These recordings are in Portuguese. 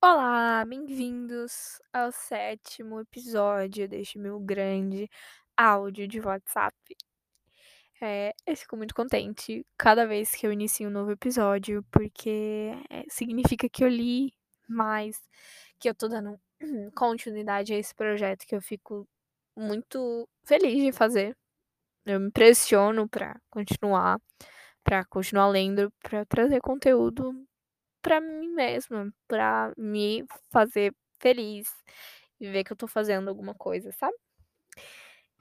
Olá, bem-vindos ao sétimo episódio deste meu grande áudio de WhatsApp. É, eu fico muito contente cada vez que eu inicio um novo episódio, porque é, significa que eu li mais, que eu tô dando continuidade a esse projeto que eu fico muito feliz de fazer. Eu me pressiono para continuar, para continuar lendo, para trazer conteúdo para mim mesma, para me fazer feliz e ver que eu tô fazendo alguma coisa, sabe?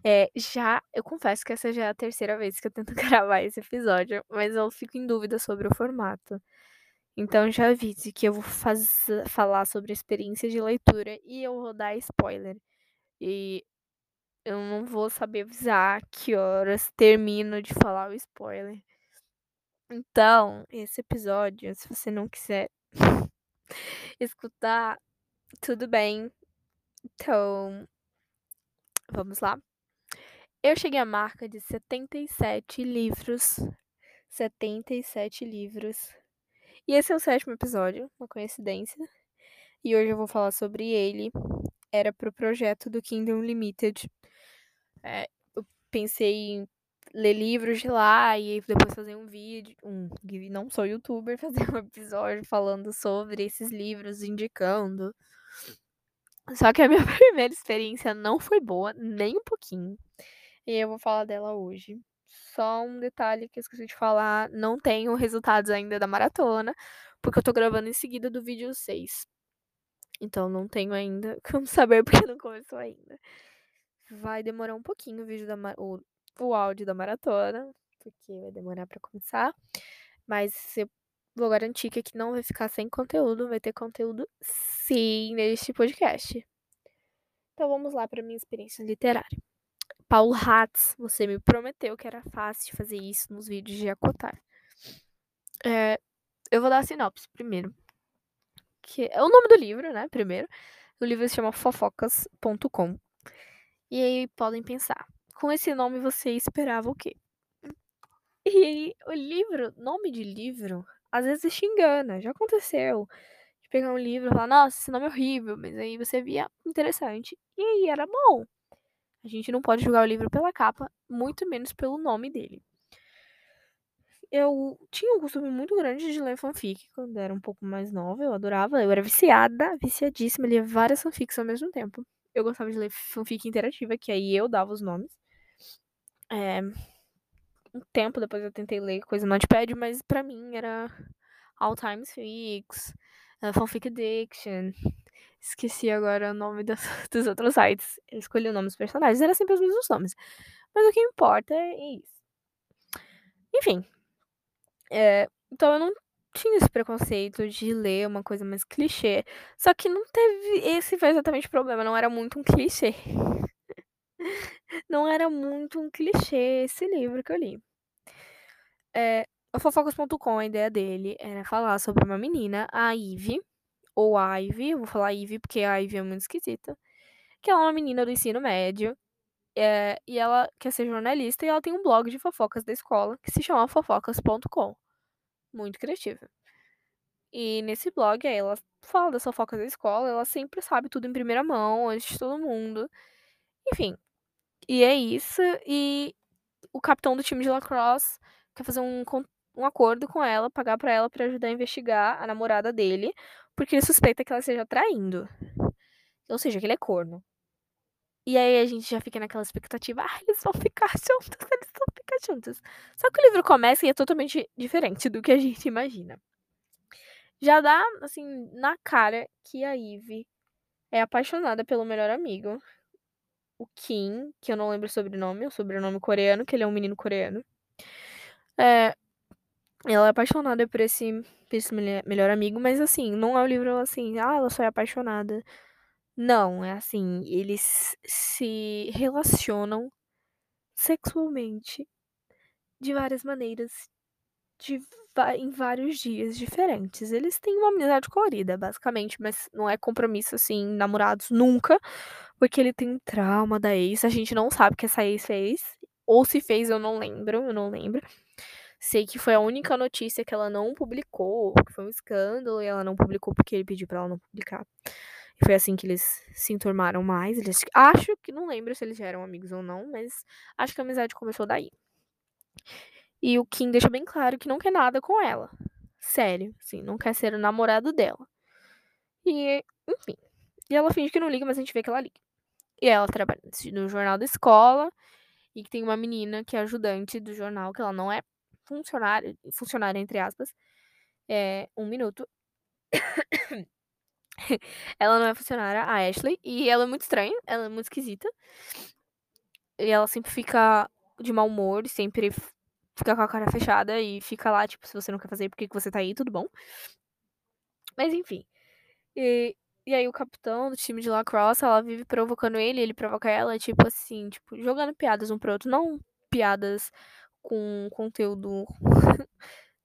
É, já, eu confesso que essa já é a terceira vez que eu tento gravar esse episódio, mas eu fico em dúvida sobre o formato. Então já avise que eu vou faz, falar sobre a experiência de leitura e eu vou dar spoiler. E eu não vou saber avisar que horas termino de falar o spoiler. Então, esse episódio, se você não quiser escutar, tudo bem. Então, vamos lá. Eu cheguei à marca de 77 livros. 77 livros. E esse é o sétimo episódio, uma coincidência. E hoje eu vou falar sobre ele. Era pro projeto do Kingdom Limited. É, eu pensei em ler livros de lá e depois fazer um vídeo, um, não sou youtuber, fazer um episódio falando sobre esses livros, indicando. Só que a minha primeira experiência não foi boa, nem um pouquinho. E eu vou falar dela hoje. Só um detalhe que eu esqueci de falar: não tenho resultados ainda da maratona, porque eu tô gravando em seguida do vídeo 6. Então não tenho ainda como saber porque não começou ainda. Vai demorar um pouquinho o vídeo da o, o áudio da maratona, porque vai demorar para começar. Mas eu vou garantir que aqui não vai ficar sem conteúdo, vai ter conteúdo sim neste podcast. Então vamos lá para minha experiência literária. Paulo Hatz, você me prometeu que era fácil de fazer isso nos vídeos de Acotar. É, eu vou dar a sinopse primeiro. Que é o nome do livro, né? Primeiro. O livro se chama fofocas.com. E aí podem pensar, com esse nome você esperava o quê? E o livro, nome de livro, às vezes te engana. Já aconteceu. De pegar um livro e falar, nossa, esse nome é horrível. Mas aí você via interessante. E aí era bom. A gente não pode julgar o livro pela capa, muito menos pelo nome dele. Eu tinha um costume muito grande de ler fanfic quando era um pouco mais nova. Eu adorava, eu era viciada, viciadíssima, lia várias fanfics ao mesmo tempo. Eu gostava de ler fanfic interativa, que aí eu dava os nomes. É, um tempo depois eu tentei ler coisa no Notepad, mas para mim era All Times Fix, uh, Fanfic Addiction. Esqueci agora o nome das, dos outros sites. Eu escolhi o nome dos personagens, era sempre os mesmos nomes. Mas o que importa é isso. Enfim. É, então eu não tinha esse preconceito de ler uma coisa mais clichê. Só que não teve. Esse foi exatamente o problema. Não era muito um clichê. não era muito um clichê esse livro que eu li. É, o Fofocas.com, a ideia dele era falar sobre uma menina, a Ivy, ou Ivy, eu vou falar Ivy porque a Ivy é muito esquisita, que ela é uma menina do ensino médio, é, e ela quer ser jornalista e ela tem um blog de fofocas da escola que se chama fofocas.com. Muito criativa. E nesse blog ela fala das fofocas da escola, ela sempre sabe tudo em primeira mão, antes de todo mundo. Enfim. E é isso. E o capitão do time de lacrosse quer fazer um, um acordo com ela, pagar para ela para ajudar a investigar a namorada dele, porque ele suspeita que ela esteja traindo. Ou seja, que ele é corno. E aí a gente já fica naquela expectativa, ah, eles vão ficar juntos, eles vão ficar juntos. Só que o livro começa e é totalmente diferente do que a gente imagina. Já dá, assim, na cara que a Ivy é apaixonada pelo melhor amigo, o Kim, que eu não lembro o sobrenome, o sobrenome coreano, que ele é um menino coreano. É, ela é apaixonada por esse, por esse melhor amigo, mas assim, não é um livro assim, ah, ela só é apaixonada. Não, é assim, eles se relacionam sexualmente de várias maneiras, de, em vários dias diferentes. Eles têm uma amizade colorida, basicamente, mas não é compromisso assim, namorados nunca, porque ele tem um trauma da ex. A gente não sabe o que essa ex fez, ou se fez, eu não lembro, eu não lembro. Sei que foi a única notícia que ela não publicou, que foi um escândalo, e ela não publicou porque ele pediu pra ela não publicar. E foi assim que eles se enturmaram mais. Eles acho que não lembro se eles já eram amigos ou não, mas acho que a amizade começou daí. E o Kim deixa bem claro que não quer nada com ela. Sério, assim, não quer ser o namorado dela. E, enfim. E ela finge que não liga, mas a gente vê que ela liga. E ela trabalha no jornal da escola. E que tem uma menina que é ajudante do jornal, que ela não é funcionária, funcionária entre aspas. É, um minuto. ela não é funcionária, a Ashley. E ela é muito estranha, ela é muito esquisita. E ela sempre fica de mau humor, sempre fica com a cara fechada e fica lá, tipo, se você não quer fazer, por que você tá aí? Tudo bom? Mas enfim. E, e aí o capitão do time de lacrosse, ela vive provocando ele, ele provoca ela, tipo assim, tipo, jogando piadas um pro outro. Não piadas com conteúdo.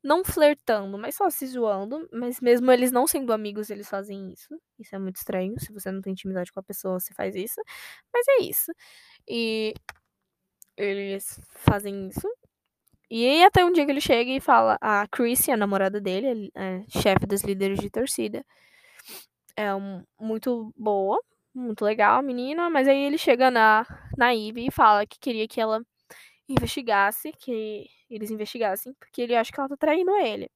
não flertando, mas só se zoando. Mas mesmo eles não sendo amigos, eles fazem isso. Isso é muito estranho. Se você não tem intimidade com a pessoa, você faz isso. Mas é isso. E eles fazem isso. E até um dia que ele chega e fala, a Chrissy, a namorada dele, é chefe dos líderes de torcida, é um, muito boa, muito legal a menina, mas aí ele chega na, na Ivy e fala que queria que ela investigasse, que eles investigassem, porque ele acha que ela tá traindo ele.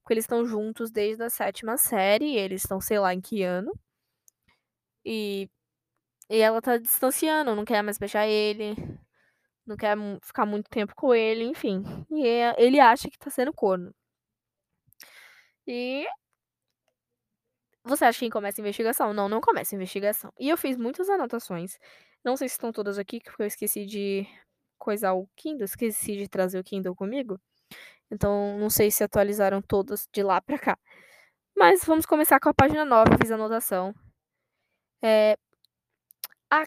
Porque eles estão juntos desde a sétima série, eles estão, sei lá, em que ano. E, e ela tá distanciando, não quer mais beijar ele, não quer ficar muito tempo com ele, enfim. E ele acha que tá sendo corno. E. Você acha que começa a investigação? Não, não começa a investigação. E eu fiz muitas anotações. Não sei se estão todas aqui, porque eu esqueci de coisar o Kindle, esqueci de trazer o Kindle comigo. Então, não sei se atualizaram todas de lá pra cá. Mas vamos começar com a página 9, eu fiz a anotação. É, a,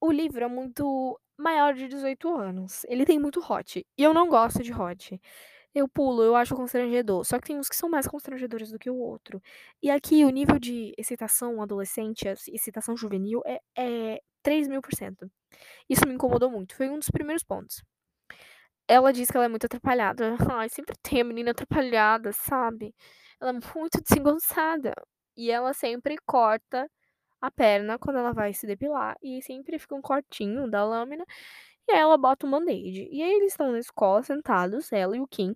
o livro é muito maior de 18 anos. Ele tem muito hot. E eu não gosto de hot. Eu pulo, eu acho constrangedor. Só que tem uns que são mais constrangedores do que o outro. E aqui o nível de excitação adolescente, excitação juvenil, é, é 3 mil por cento. Isso me incomodou muito. Foi um dos primeiros pontos. Ela diz que ela é muito atrapalhada. Ai, sempre tem a menina atrapalhada, sabe? Ela é muito desengonçada. E ela sempre corta a perna quando ela vai se depilar. E sempre fica um cortinho da lâmina. E aí ela bota um band-aid. E aí eles estão na escola sentados, ela e o Kim.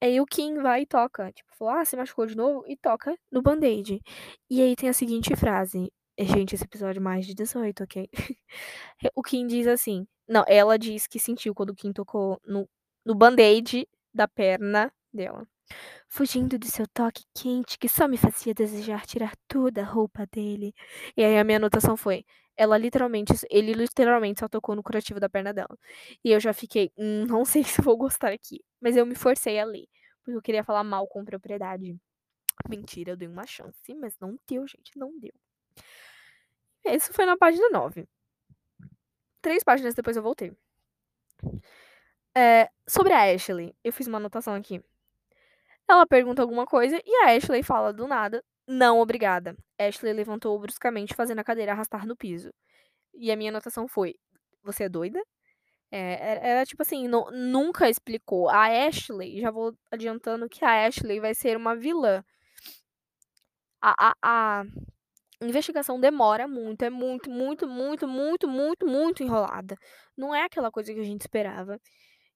Aí o Kim vai e toca. Tipo, falou, ah, você machucou de novo? E toca no band-aid. E aí tem a seguinte frase. Gente, esse episódio é mais de 18, ok? o Kim diz assim. Não, ela diz que sentiu quando o Kim tocou no, no band-aid da perna dela fugindo de seu toque quente que só me fazia desejar tirar toda a roupa dele. E aí a minha anotação foi: ela literalmente, ele literalmente só tocou no curativo da perna dela. E eu já fiquei, hum, não sei se vou gostar aqui. Mas eu me forcei a ler, porque eu queria falar mal com propriedade. Mentira, eu dei uma chance, mas não deu, gente, não deu. Isso foi na página 9. Três páginas depois eu voltei. É, sobre a Ashley, eu fiz uma anotação aqui. Ela pergunta alguma coisa e a Ashley fala do nada: Não, obrigada. Ashley levantou bruscamente, fazendo a cadeira arrastar no piso. E a minha anotação foi: Você é doida? É, era tipo assim, não, nunca explicou. A Ashley, já vou adiantando que a Ashley vai ser uma vilã. A, a, a investigação demora muito, é muito, muito, muito, muito, muito, muito enrolada. Não é aquela coisa que a gente esperava.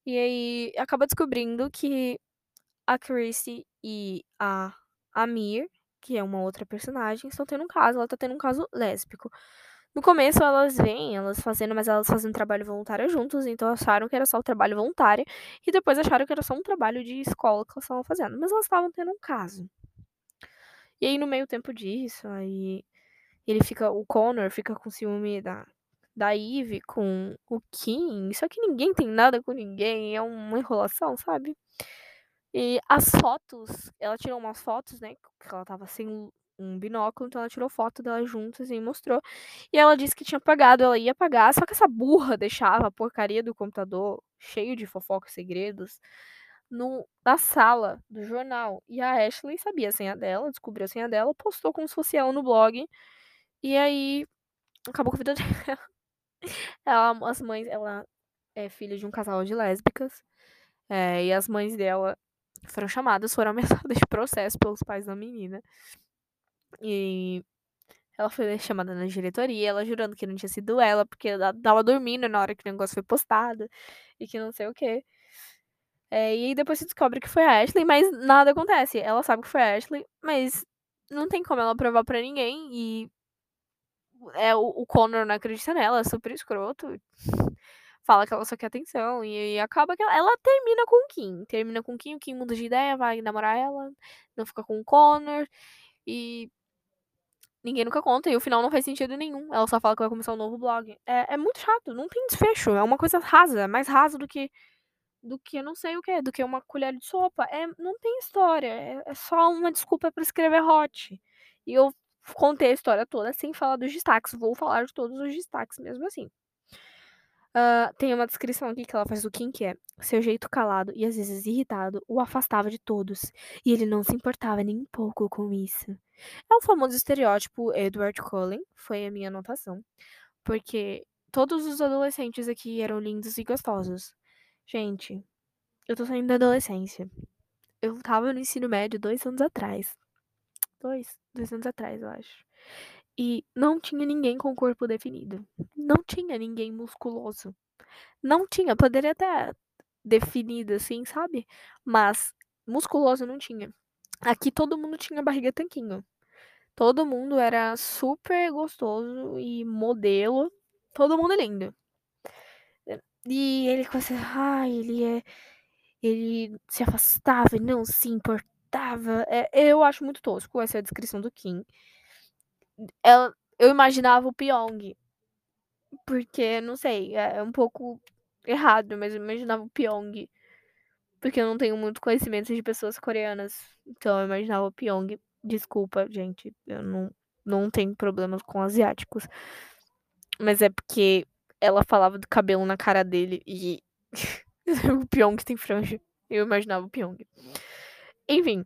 E aí acaba descobrindo que a Chrissy e a Amir, que é uma outra personagem, estão tendo um caso. Ela tá tendo um caso lésbico. No começo elas vêm, elas fazendo, mas elas fazendo trabalho voluntário juntos, então acharam que era só o trabalho voluntário, e depois acharam que era só um trabalho de escola que elas estavam fazendo, mas elas estavam tendo um caso. E aí no meio tempo disso, aí ele fica, o Connor fica com ciúme da, da Eve com o Kim, só que ninguém tem nada com ninguém, é uma enrolação, sabe? E as fotos, ela tirou umas fotos, né? Que ela tava sem um binóculo, então ela tirou foto delas juntas e mostrou. E ela disse que tinha apagado, ela ia apagar, só que essa burra deixava a porcaria do computador cheio de fofocas e segredos no, na sala do jornal. E a Ashley sabia a senha dela, descobriu a senha dela, postou como se fosse ela no blog. E aí acabou com a vida dela. Ela, as mães, ela é filha de um casal de lésbicas. É, e as mães dela foram chamadas, foram ameaçadas de processo pelos pais da menina. E ela foi chamada na diretoria, ela jurando que não tinha sido ela, porque ela tava dormindo na hora que o negócio foi postado e que não sei o quê. É, e aí depois se descobre que foi a Ashley, mas nada acontece. Ela sabe que foi a Ashley, mas não tem como ela provar pra ninguém. E é, o, o Connor não acredita nela, é super escroto. Fala que ela só quer atenção. E, e acaba que ela, ela, termina com o Kim. Termina com o Kim, o Kim muda de ideia, vai namorar ela, não fica com o Connor. E ninguém nunca conta. E o final não faz sentido nenhum. Ela só fala que vai começar um novo blog. É, é muito chato, não tem desfecho. É uma coisa rasa, mais rasa do que do que não sei o que, do que uma colher de sopa. É, não tem história, é, é só uma desculpa para escrever hot. E eu contei a história toda sem falar dos destaques. Vou falar de todos os destaques mesmo assim. Uh, tem uma descrição aqui que ela faz do Kim, que é seu jeito calado e às vezes irritado o afastava de todos, e ele não se importava nem um pouco com isso. É o famoso estereótipo Edward Cullen, foi a minha anotação, porque todos os adolescentes aqui eram lindos e gostosos. Gente, eu tô saindo da adolescência. Eu tava no ensino médio dois anos atrás. Dois, dois anos atrás, eu acho. E não tinha ninguém com corpo definido. Não tinha ninguém musculoso. Não tinha, poderia até definido assim, sabe? Mas musculoso não tinha. Aqui todo mundo tinha barriga tanquinho. Todo mundo era super gostoso e modelo. Todo mundo lindo. E ele começa, ai, ele é. Ele se afastava e não se importava. É, eu acho muito tosco essa é a descrição do Kim. Ela, eu imaginava o Pyong. Porque, não sei, é um pouco errado, mas eu imaginava o Pyong. Porque eu não tenho muito conhecimento de pessoas coreanas. Então eu imaginava o Pyong. Desculpa, gente. Eu não, não tenho problemas com asiáticos. Mas é porque ela falava do cabelo na cara dele e o Pyong tem franja. Eu imaginava o Pyong. Enfim,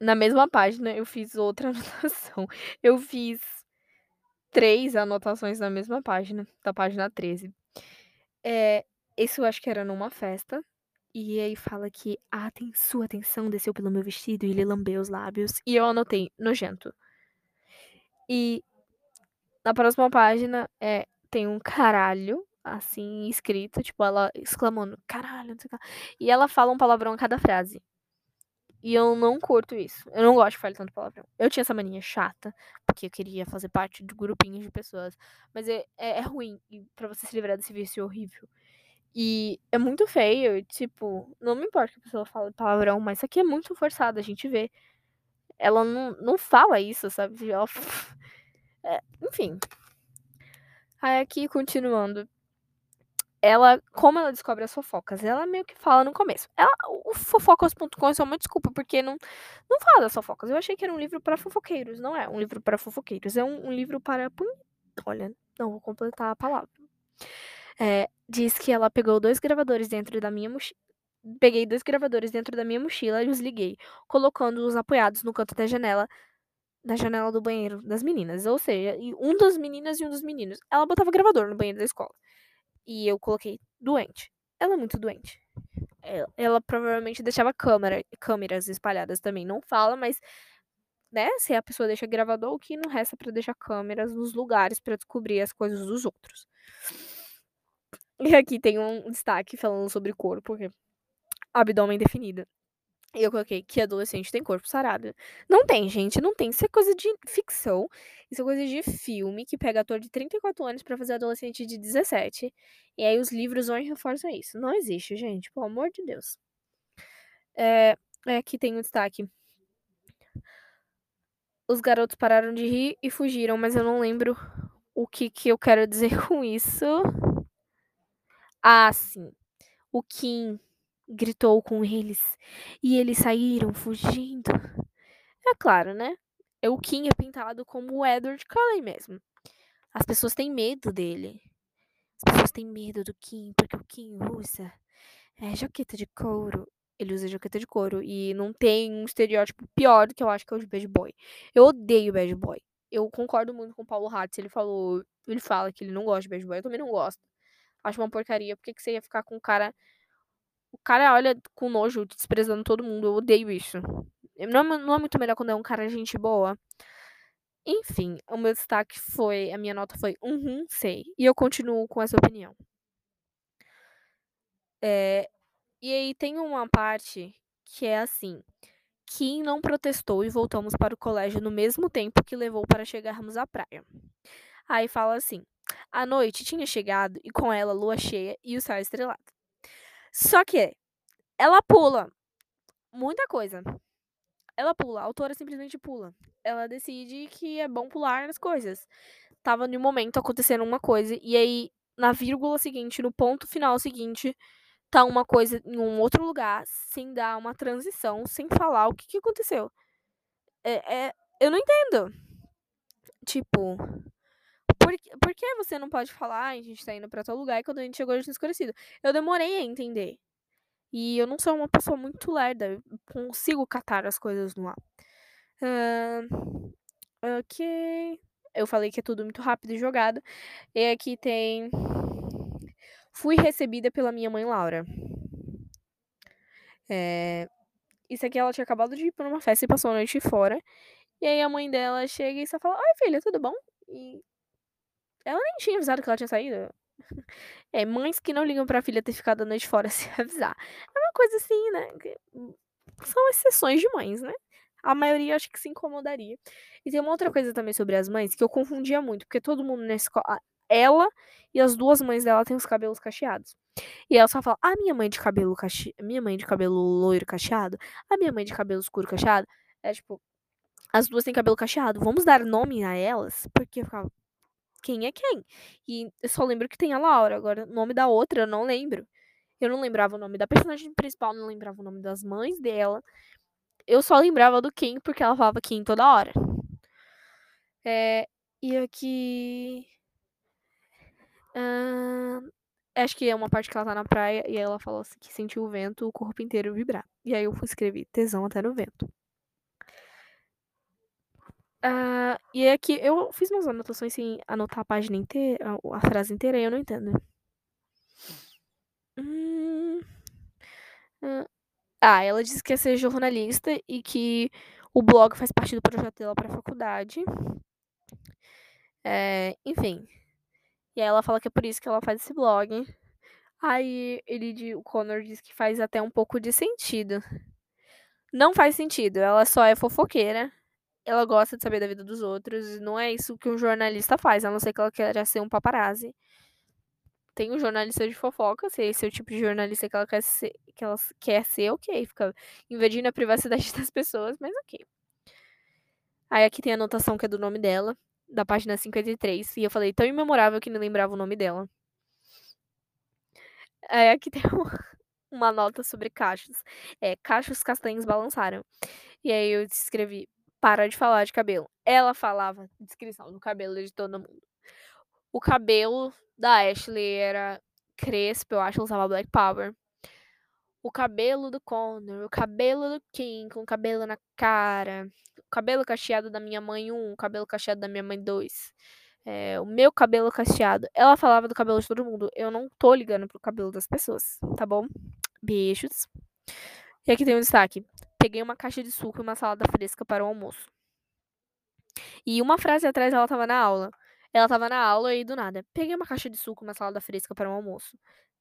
na mesma página eu fiz outra anotação. Eu fiz três anotações na mesma página, da página 13. É, isso eu acho que era numa festa. E aí fala que ah, tem sua atenção desceu pelo meu vestido e ele lambeu os lábios. E eu anotei nojento. E na próxima página é tem um caralho, assim, escrito, tipo, ela exclamando, caralho, não sei o que. E ela fala um palavrão a cada frase. E eu não curto isso. Eu não gosto de falar tanto palavrão. Eu tinha essa mania chata, porque eu queria fazer parte de grupinhos de pessoas. Mas é, é, é ruim. Pra você se livrar desse vício é horrível. E é muito feio. Tipo, não me importa que a pessoa fale palavrão, mas isso aqui é muito forçado, a gente vê. Ela não, não fala isso, sabe? Ela... É, enfim, Aí aqui, continuando. Ela, como ela descobre as fofocas? Ela meio que fala no começo. Ela, o fofocas.com é só uma desculpa, porque não, não fala das fofocas. Eu achei que era um livro para fofoqueiros. Não é um livro para fofoqueiros. É um, um livro para. Olha, não vou completar a palavra. É, diz que ela pegou dois gravadores dentro da minha mochila. Peguei dois gravadores dentro da minha mochila e os liguei, colocando-os apoiados no canto da janela na janela do banheiro das meninas. Ou seja, um das meninas e um dos meninos. Ela botava gravador no banheiro da escola. E eu coloquei doente. Ela é muito doente. Ela, ela provavelmente deixava câmera, câmeras espalhadas também. Não fala, mas né, se a pessoa deixa gravador, o que não resta para deixar câmeras nos lugares para descobrir as coisas dos outros. E aqui tem um destaque falando sobre corpo, abdômen definido. E eu coloquei que adolescente tem corpo sarado. Não tem, gente, não tem. Isso é coisa de ficção. Isso é coisa de filme que pega ator de 34 anos para fazer adolescente de 17. E aí os livros vão e reforçam isso. Não existe, gente, pelo amor de Deus. É, é aqui tem um destaque. Os garotos pararam de rir e fugiram, mas eu não lembro o que, que eu quero dizer com isso. Ah, sim. O Kim gritou com eles, e eles saíram fugindo. É claro, né? O Kim é pintado como o Edward Cullen mesmo. As pessoas têm medo dele. As pessoas têm medo do Kim, porque o Kim usa é, jaqueta de couro. Ele usa jaqueta de couro. E não tem um estereótipo pior do que eu acho que é o de bad boy. Eu odeio bad boy. Eu concordo muito com o Paulo Hatz. Ele falou. Ele fala que ele não gosta de bad boy. Eu também não gosto. Acho uma porcaria. Por que, que você ia ficar com um cara O cara olha com nojo, desprezando todo mundo. Eu odeio isso. Não é, não é muito melhor quando é um cara gente boa. Enfim, o meu destaque foi. A minha nota foi uhum, sei. E eu continuo com essa opinião. É, e aí tem uma parte que é assim. Kim não protestou e voltamos para o colégio no mesmo tempo que levou para chegarmos à praia. Aí fala assim: a noite tinha chegado e com ela lua cheia e o céu estrelado. Só que ela pula muita coisa. Ela pula, a autora simplesmente pula. Ela decide que é bom pular as coisas. Tava no momento acontecendo uma coisa e aí na vírgula seguinte, no ponto final seguinte, tá uma coisa em um outro lugar, sem dar uma transição, sem falar o que, que aconteceu. É, é, eu não entendo. Tipo, por, por que você não pode falar, a gente tá indo pra tal lugar e quando a gente chegou a gente tinha escurecido? Eu demorei a entender. E eu não sou uma pessoa muito lerda, eu consigo catar as coisas no ar. Uh, ok. Eu falei que é tudo muito rápido e jogado. E aqui tem. Fui recebida pela minha mãe Laura. É... Isso aqui ela tinha acabado de ir pra uma festa e passou a noite fora. E aí a mãe dela chega e só fala: Oi, filha, tudo bom? E ela nem tinha avisado que ela tinha saído. É, mães que não ligam pra filha ter ficado a noite fora se avisar. É uma coisa assim, né? São exceções de mães, né? A maioria acho que se incomodaria. E tem uma outra coisa também sobre as mães que eu confundia muito, porque todo mundo na escola. Ela e as duas mães dela têm os cabelos cacheados. E ela só fala: a minha mãe de cabelo cache... minha mãe de cabelo loiro cacheado, a minha mãe de cabelo escuro cacheado. É tipo, as duas têm cabelo cacheado. Vamos dar nome a elas? Porque eu ficava, quem é quem? E eu só lembro que tem a Laura. Agora, o nome da outra eu não lembro. Eu não lembrava o nome da personagem principal, não lembrava o nome das mães dela. Eu só lembrava do Kim porque ela falava Kim toda hora. É, e aqui. Uh, acho que é uma parte que ela tá na praia e ela falou assim, que sentiu o vento, o corpo inteiro vibrar. E aí eu escrevi tesão até no vento. Uh, e é que eu fiz umas anotações sem anotar a página inteira, a frase inteira, e eu não entendo. Hum, uh, ah, ela disse que ia ser jornalista e que o blog faz parte do projeto dela para a faculdade. É, enfim. E aí ela fala que é por isso que ela faz esse blog. Aí ele, o Connor diz que faz até um pouco de sentido. Não faz sentido, ela só é fofoqueira ela gosta de saber da vida dos outros. Não é isso que um jornalista faz, a não ser que ela queira ser um paparazzi. Tem um jornalista de fofoca, se esse é o tipo de jornalista que ela quer ser, que ela quer ser, ok. Fica invadindo a privacidade das pessoas, mas ok. Aí aqui tem a anotação que é do nome dela, da página 53. E eu falei, tão imemorável que nem lembrava o nome dela. Aí aqui tem uma nota sobre cachos. É, cachos castanhos balançaram. E aí eu escrevi, para de falar de cabelo. Ela falava descrição do cabelo de todo mundo. O cabelo da Ashley era crespo, eu acho, ela usava Black Power. O cabelo do Connor, o cabelo do Kim, com o cabelo na cara. O cabelo cacheado da minha mãe, um. O cabelo cacheado da minha mãe, dois. É, o meu cabelo cacheado. Ela falava do cabelo de todo mundo. Eu não tô ligando pro cabelo das pessoas, tá bom? Beijos. E aqui tem um destaque. Peguei uma caixa de suco e uma salada fresca para o almoço. E uma frase atrás ela tava na aula. Ela tava na aula e do nada, peguei uma caixa de suco e uma salada fresca para o almoço.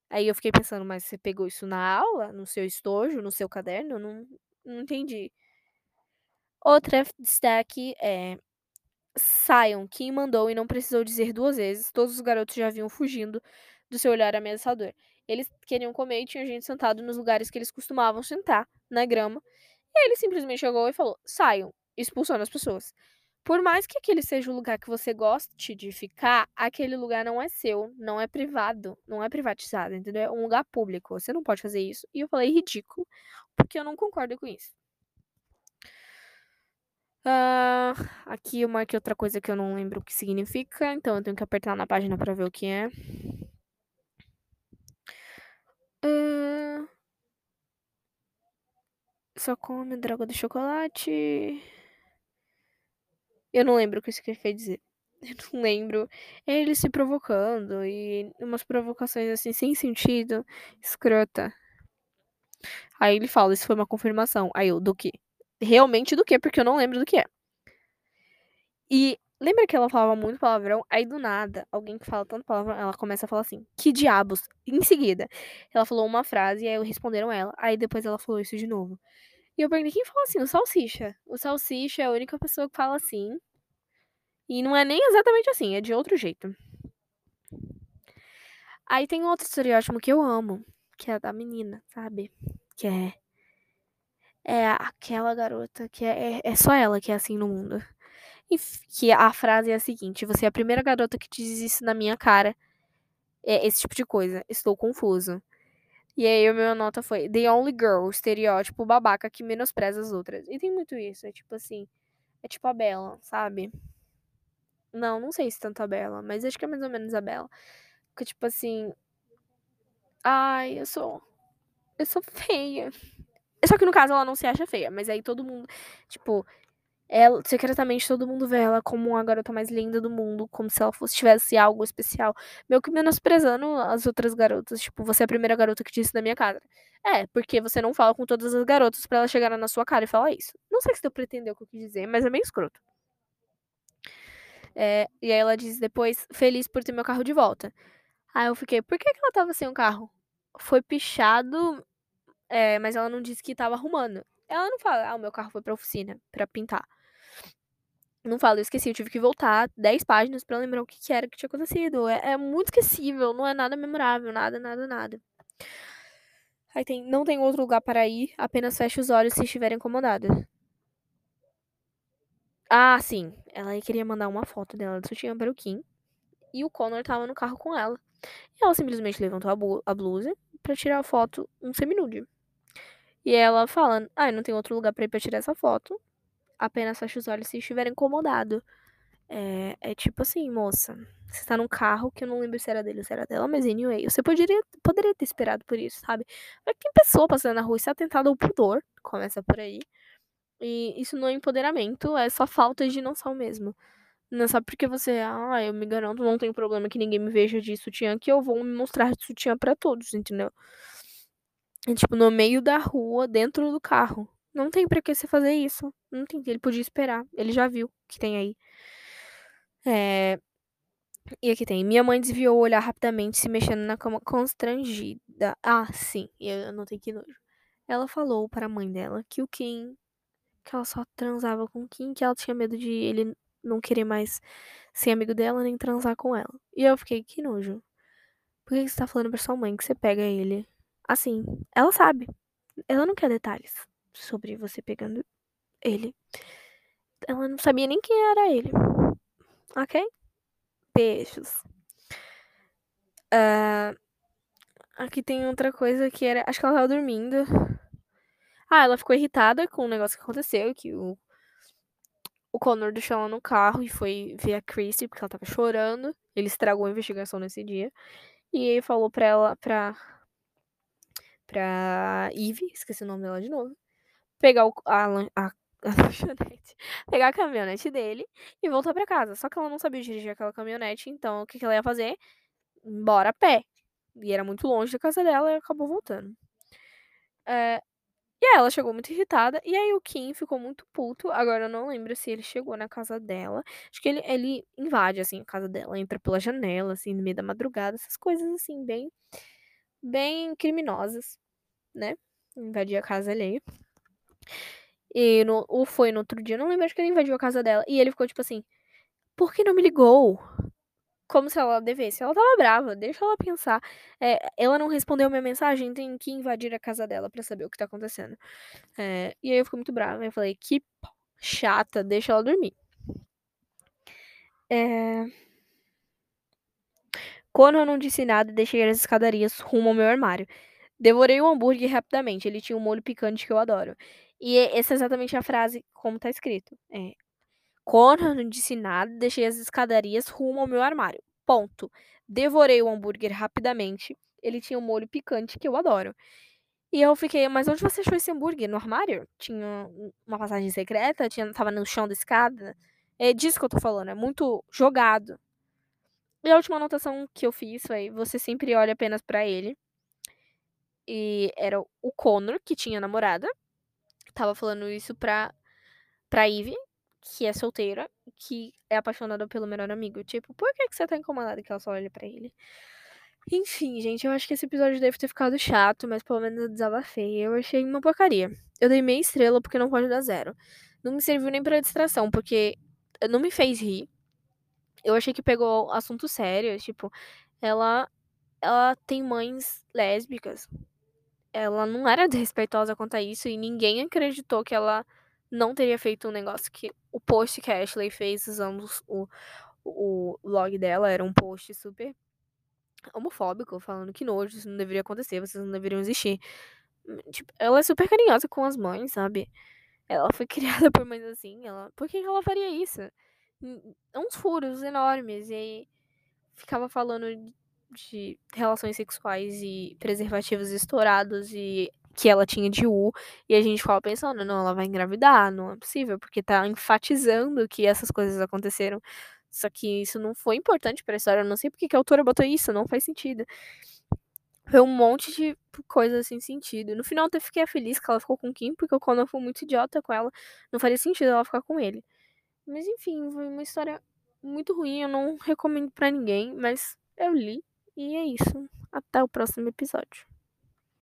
Aí eu fiquei pensando, mas você pegou isso na aula? No seu estojo? No seu caderno? Não, não entendi. Outra destaque é. Saiam, quem mandou e não precisou dizer duas vezes. Todos os garotos já vinham fugindo do seu olhar ameaçador. Eles queriam comer e tinha gente sentado nos lugares que eles costumavam sentar, na grama. E ele simplesmente chegou e falou: saiam, expulsando as pessoas. Por mais que aquele seja o lugar que você goste de ficar, aquele lugar não é seu, não é privado, não é privatizado, entendeu? É um lugar público. Você não pode fazer isso. E eu falei ridículo, porque eu não concordo com isso. Uh, aqui eu marquei outra coisa que eu não lembro o que significa, então eu tenho que apertar na página para ver o que é. Só come droga do chocolate. Eu não lembro o que isso quer dizer. Eu não lembro. É ele se provocando e umas provocações assim sem sentido, escrota. Aí ele fala, isso foi uma confirmação. Aí eu, do quê? Realmente do quê? Porque eu não lembro do que é. E lembra que ela falava muito palavrão? Aí do nada, alguém que fala tanto palavrão, ela começa a falar assim, que diabos? Em seguida, ela falou uma frase e aí responderam ela. Aí depois ela falou isso de novo. E eu perguntei, quem fala assim? O Salsicha. O Salsicha é a única pessoa que fala assim. E não é nem exatamente assim, é de outro jeito. Aí tem outro estereótipo que eu amo, que é da menina, sabe? Que é. É aquela garota que é, é, é só ela que é assim no mundo. E que a frase é a seguinte: Você é a primeira garota que diz isso na minha cara. É esse tipo de coisa. Estou confuso. E aí a minha nota foi The Only Girl, estereótipo babaca que menospreza as outras. E tem muito isso, é tipo assim, é tipo a Bela, sabe? Não, não sei se tanto a Bela, mas acho que é mais ou menos a Bela. Que tipo assim, ai, eu sou eu sou feia. Só que no caso ela não se acha feia, mas aí todo mundo, tipo, ela, secretamente todo mundo vê ela como a garota mais linda do mundo, como se ela fosse tivesse algo especial. Meio que menosprezando as outras garotas. Tipo, você é a primeira garota que disse na minha casa. É, porque você não fala com todas as garotas para elas chegarem na sua cara e falar isso. Não sei se deu pra entender o que eu quis dizer, mas é meio escroto. É, e aí ela diz depois, feliz por ter meu carro de volta. Aí eu fiquei, por que, que ela tava sem o carro? Foi pichado, é, mas ela não disse que tava arrumando. Ela não fala, ah, o meu carro foi pra oficina, pra pintar. Não falo, eu esqueci, eu tive que voltar 10 páginas para lembrar o que, que, era que tinha acontecido. É, é, muito esquecível, não é nada memorável, nada, nada, nada. Aí tem, não tem outro lugar para ir, apenas feche os olhos se estiver incomodada. Ah, sim. Ela queria mandar uma foto dela do sutiã para o Kim. E o Connor tava no carro com ela. E ela simplesmente levantou a, a blusa para tirar a foto um seminude. E ela falando, ah, não tem outro lugar para ir pra tirar essa foto apenas feche os olhos se estiver incomodado. É, é tipo assim, moça. Você tá num carro que eu não lembro se era dele ou se era dela, mas anyway, você poderia, poderia ter esperado por isso, sabe? Mas tem pessoa passando na rua e se atentado ao pudor, começa por aí. E isso não é empoderamento, é só falta de noção mesmo. Não é só porque você, ah, eu me garanto, não tem problema que ninguém me veja de sutiã, que eu vou me mostrar de sutiã para todos, entendeu? É tipo, no meio da rua, dentro do carro. Não tem pra que você fazer isso. Não tem. Ele podia esperar. Ele já viu que tem aí. É... E aqui tem. Minha mãe desviou o olhar rapidamente, se mexendo na cama constrangida. Ah, sim. Eu não tenho que nojo. Ela falou para a mãe dela que o Kim. Que ela só transava com o Kim, que ela tinha medo de ele não querer mais ser amigo dela nem transar com ela. E eu fiquei, que nojo. Por que você tá falando pra sua mãe que você pega ele? Assim, ela sabe. Ela não quer detalhes sobre você pegando ele. Ela não sabia nem quem era ele. Ok? Beijos. Uh, aqui tem outra coisa que era. Acho que ela tava dormindo. Ah, ela ficou irritada com o negócio que aconteceu, que o, o Connor deixou ela no carro e foi ver a Chrissy, porque ela tava chorando. Ele estragou a investigação nesse dia. E ele falou pra ela, pra. pra Eve, esqueci o nome dela de novo pegar o, a, a, a lanchonete, pegar a caminhonete dele e voltar para casa. Só que ela não sabia dirigir aquela caminhonete, então o que, que ela ia fazer? Embora a pé. E era muito longe da casa dela e acabou voltando. É, e aí ela chegou muito irritada. E aí o Kim ficou muito puto. Agora eu não lembro se ele chegou na casa dela. Acho que ele, ele invade, assim, a casa dela. Entra pela janela, assim, no meio da madrugada. Essas coisas, assim, bem... Bem criminosas, né? Invadir a casa alheia. E no, ou foi no outro dia, não lembro, acho que ele invadiu a casa dela. E ele ficou tipo assim: Por que não me ligou? Como se ela devesse. Ela tava brava, deixa ela pensar. É, ela não respondeu minha mensagem, tem que invadir a casa dela para saber o que tá acontecendo. É, e aí eu fiquei muito brava. Eu falei: Que chata, deixa ela dormir. É... Quando eu não disse nada, deixei as escadarias rumo ao meu armário. Devorei o hambúrguer rapidamente, ele tinha um molho picante que eu adoro. E essa é exatamente a frase como tá escrito. É, não disse nada, deixei as escadarias rumo ao meu armário. Ponto. Devorei o hambúrguer rapidamente. Ele tinha um molho picante que eu adoro. E eu fiquei, mas onde você achou esse hambúrguer? No armário? Tinha uma passagem secreta? Tinha, tava no chão da escada? É disso que eu tô falando, é muito jogado. E a última anotação que eu fiz foi: você sempre olha apenas para ele. E era o Connor, que tinha namorada. Tava falando isso pra, pra Ivy, que é solteira, que é apaixonada pelo melhor amigo. Tipo, por que, que você tá incomodada que ela só olha pra ele? Enfim, gente, eu acho que esse episódio deve ter ficado chato, mas pelo menos eu desabafei. Eu achei uma porcaria. Eu dei meia estrela porque não pode dar zero. Não me serviu nem pra distração, porque não me fez rir. Eu achei que pegou assunto sério, tipo, ela ela tem mães lésbicas. Ela não era desrespeitosa quanto a isso e ninguém acreditou que ela não teria feito um negócio que o post que a Ashley fez usando o, o log dela era um post super homofóbico, falando que nojo, isso não deveria acontecer, vocês não deveriam existir. Tipo, ela é super carinhosa com as mães, sabe? Ela foi criada por mães assim, ela... por que ela faria isso? Uns furos enormes, e ficava falando de relações sexuais e preservativos estourados e que ela tinha de U, e a gente ficava pensando, não, ela vai engravidar, não é possível, porque tá enfatizando que essas coisas aconteceram. Só que isso não foi importante pra história, eu não sei porque que a autora botou isso, não faz sentido. Foi um monte de coisas sem sentido. No final, até fiquei feliz que ela ficou com Kim, porque o Conan foi muito idiota com ela. Não faria sentido ela ficar com ele. Mas enfim, foi uma história muito ruim. Eu não recomendo para ninguém, mas eu li. E é isso. Até o próximo episódio.